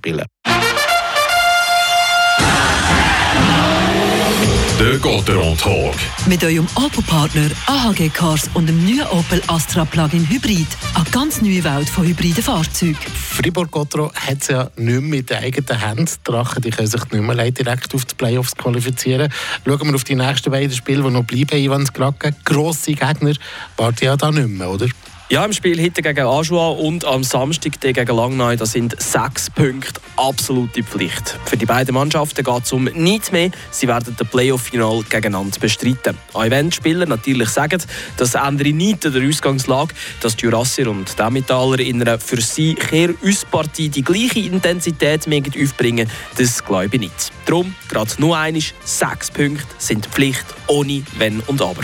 spielen. Der Gotteron Talk. Mit eurem Opel-Partner AHG Cars und dem neuen Opel Astra Plug-in Hybrid. Eine ganz neue Welt von hybriden Fahrzeugen. Fribourg-Gotteron hat es ja nicht mehr mit den eigenen Händen. Die Drachen die können sich nicht mehr direkt auf die Playoffs qualifizieren. Schauen wir auf die nächsten beiden Spiele, die noch bleiben. Ivan Skrake, grosse Gegner, warten ja da nicht mehr, oder? Ja, im Spiel heute gegen Aschua und am Samstag gegen Langnau, das sind sechs Punkte absolute Pflicht. Für die beiden Mannschaften geht es um nichts mehr. Sie werden das Playoff-Final gegeneinander bestreiten. Auch wenn die Spieler natürlich sagen, das ändere nichts an der Ausgangslage, dass die Jurassier und die Emmentaler in einer für sie Kehr-Uns-Partie die gleiche Intensität aufbringen, das glaube ich nicht. Darum, gerade nur eines, sechs Punkte sind Pflicht, ohne Wenn und Aber.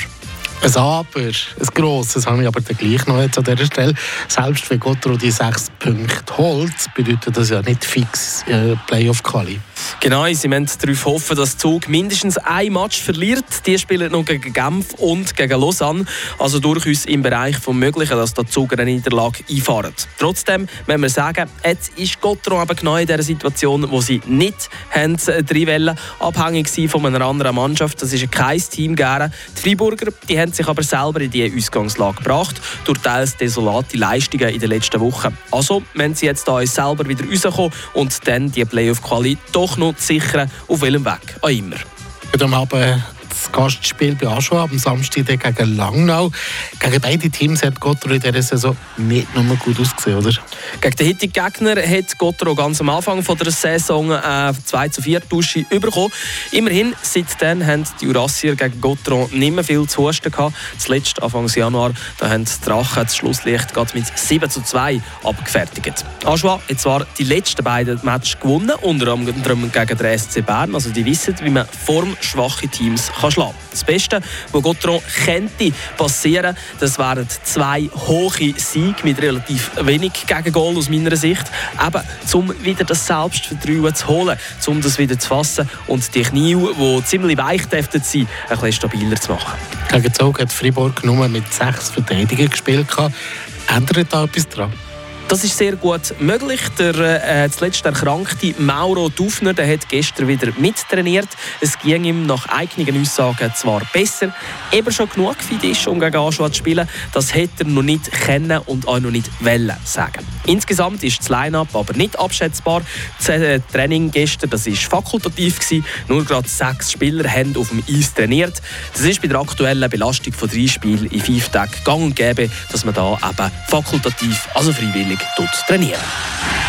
Ein Aber, ein grosses, habe ich aber gleich noch jetzt an dieser Stelle. Selbst wenn Gottro die sechs Punkte holt, bedeutet das ja nicht fix äh, Playoff-Quali. Genau, sie müssen darauf hoffen, dass Zug mindestens ein Match verliert. Die spielen noch gegen Genf und gegen Lausanne. Also durchaus im Bereich des Möglichen, dass der Zug eine Niederlage einfahren. Trotzdem müssen wir sagen, jetzt ist Gottro eben genau in der Situation, wo sie nicht haben, äh, abhängig sind von einer anderen Mannschaft. Das ist kein Team gegeben. Die Freiburger die haben sich aber selber in diese Ausgangslage gebracht, durch teils desolate Leistungen in den letzten Wochen. Also wenn sie jetzt da selber wieder rauskommen und dann die Playoff-Quali doch noch sichern, auf welchem Weg auch immer. Heute Abend das Gastspiel bei Aschua am Samstag gegen Langnau. Gegen beide Teams hat Gotthard in dieser Saison nicht nur gut ausgesehen, oder? Gegen den heutigen Gegner hat Gotthard ganz am Anfang der Saison äh, 2 zu 4 Dusche bekommen. Immerhin, seitdem haben die Jurassier gegen Gotthard nicht mehr viel zu husten gehabt. Zuletzt, Anfang Januar, da haben die Drachen das Schlusslicht mit 7 zu 2 abgefertigt. Aschua hat zwar die letzten beiden Matches gewonnen, unter anderem gegen den SC Bern. Also die wissen, wie man formschwache Teams kann schlagen Das Beste, was Gotron könnte passieren, das wären zwei hohe Siege mit relativ wenig Gegengol aus meiner Sicht. Eben, um wieder das Selbstvertrauen zu holen, um das wieder zu fassen und die Knie, die ziemlich weich dürften sein, ein bisschen stabiler zu machen. Gegen Zug hat Fribourg nur mit sechs Verteidigern gespielt. Ändert da etwas daran? Das ist sehr gut möglich. Der äh, zuletzt erkrankte Mauro Dufner der hat gestern wieder mittrainiert. Es ging ihm nach eigenen Aussagen zwar besser, eben schon genug fit ist, um gegen Aschua zu spielen. Das hätte er noch nicht kennen und auch noch nicht wollen sagen. Insgesamt ist das Line-Up aber nicht abschätzbar. Das äh, Training gestern das ist fakultativ. Nur gerade sechs Spieler haben auf dem Eis trainiert. Das ist bei der aktuellen Belastung von drei Spielen in fünf Tagen gang und gäbe, dass man da eben fakultativ, also freiwillig, Dominik Tuc trainiera.